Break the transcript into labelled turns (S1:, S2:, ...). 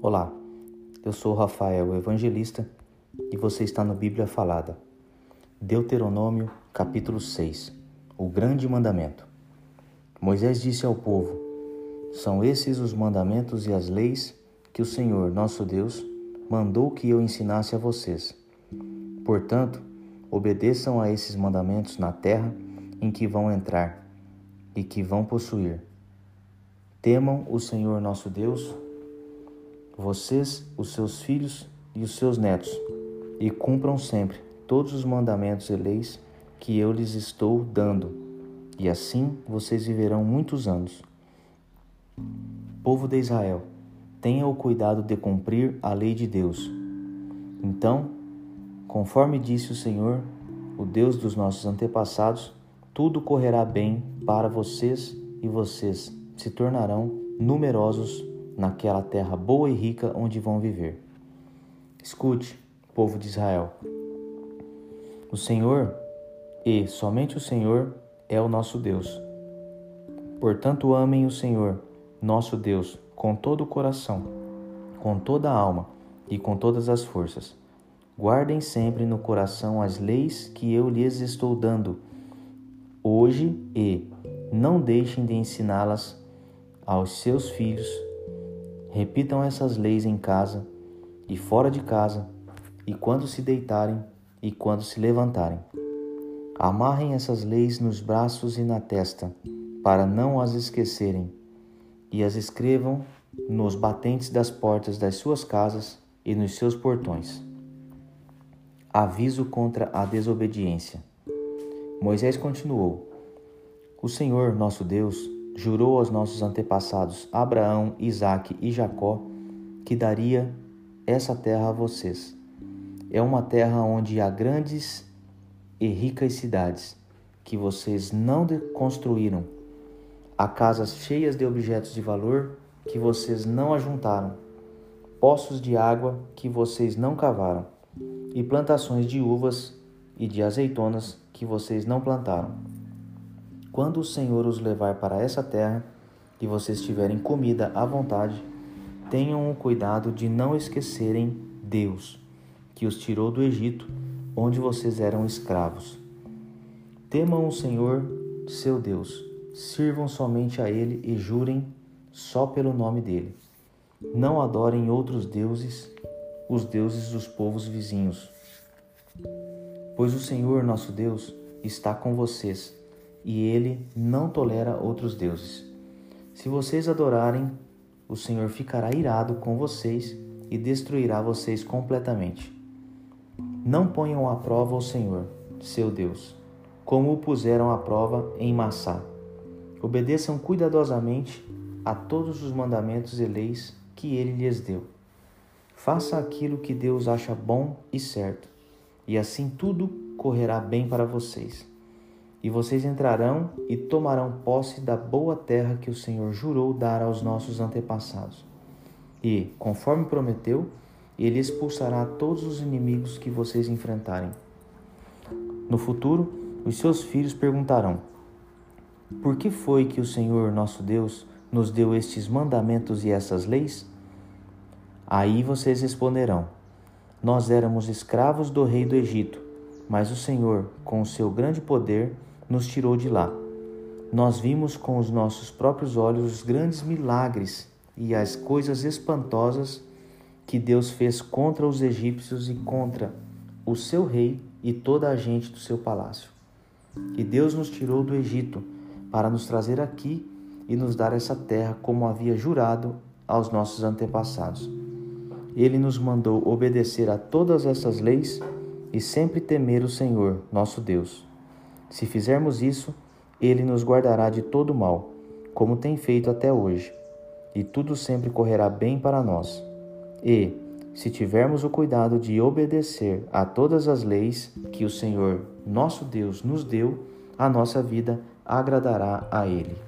S1: Olá, eu sou Rafael, evangelista, e você está no Bíblia Falada. Deuteronômio, capítulo 6 O grande mandamento. Moisés disse ao povo: São esses os mandamentos e as leis que o Senhor, nosso Deus, mandou que eu ensinasse a vocês. Portanto, obedeçam a esses mandamentos na terra em que vão entrar e que vão possuir. Temam o Senhor nosso Deus, vocês, os seus filhos e os seus netos, e cumpram sempre todos os mandamentos e leis que eu lhes estou dando, e assim vocês viverão muitos anos. Povo de Israel, tenha o cuidado de cumprir a lei de Deus. Então, conforme disse o Senhor, o Deus dos nossos antepassados, tudo correrá bem para vocês e vocês se tornarão numerosos naquela terra boa e rica onde vão viver. Escute, povo de Israel. O Senhor, e somente o Senhor, é o nosso Deus. Portanto, amem o Senhor, nosso Deus, com todo o coração, com toda a alma e com todas as forças. Guardem sempre no coração as leis que eu lhes estou dando hoje e não deixem de ensiná-las aos seus filhos. Repitam essas leis em casa e fora de casa, e quando se deitarem e quando se levantarem. Amarrem essas leis nos braços e na testa, para não as esquecerem, e as escrevam nos batentes das portas das suas casas e nos seus portões. Aviso contra a desobediência. Moisés continuou: O Senhor, nosso Deus, jurou aos nossos antepassados Abraão, Isaque e Jacó que daria essa terra a vocês. É uma terra onde há grandes e ricas cidades que vocês não construíram. Há casas cheias de objetos de valor que vocês não ajuntaram, poços de água que vocês não cavaram, e plantações de uvas e de azeitonas que vocês não plantaram. Quando o Senhor os levar para essa terra e vocês tiverem comida à vontade, tenham o cuidado de não esquecerem Deus, que os tirou do Egito, onde vocês eram escravos. Temam o Senhor, seu Deus, sirvam somente a Ele e jurem só pelo nome dele. Não adorem outros deuses, os deuses dos povos vizinhos Pois o Senhor nosso Deus está com vocês e ele não tolera outros deuses. Se vocês adorarem, o Senhor ficará irado com vocês e destruirá vocês completamente. Não ponham à prova o Senhor, seu Deus, como o puseram à prova em Massá. Obedeçam cuidadosamente a todos os mandamentos e leis que ele lhes deu. Faça aquilo que Deus acha bom e certo e assim tudo correrá bem para vocês. E vocês entrarão e tomarão posse da boa terra que o Senhor jurou dar aos nossos antepassados. E, conforme prometeu, ele expulsará todos os inimigos que vocês enfrentarem. No futuro, os seus filhos perguntarão: Por que foi que o Senhor nosso Deus nos deu estes mandamentos e essas leis? Aí vocês responderão: nós éramos escravos do rei do Egito, mas o Senhor, com o seu grande poder, nos tirou de lá. Nós vimos com os nossos próprios olhos os grandes milagres e as coisas espantosas que Deus fez contra os egípcios e contra o seu rei e toda a gente do seu palácio. E Deus nos tirou do Egito para nos trazer aqui e nos dar essa terra como havia jurado aos nossos antepassados ele nos mandou obedecer a todas essas leis e sempre temer o Senhor, nosso Deus. Se fizermos isso, ele nos guardará de todo mal, como tem feito até hoje, e tudo sempre correrá bem para nós. E, se tivermos o cuidado de obedecer a todas as leis que o Senhor, nosso Deus, nos deu, a nossa vida agradará a Ele.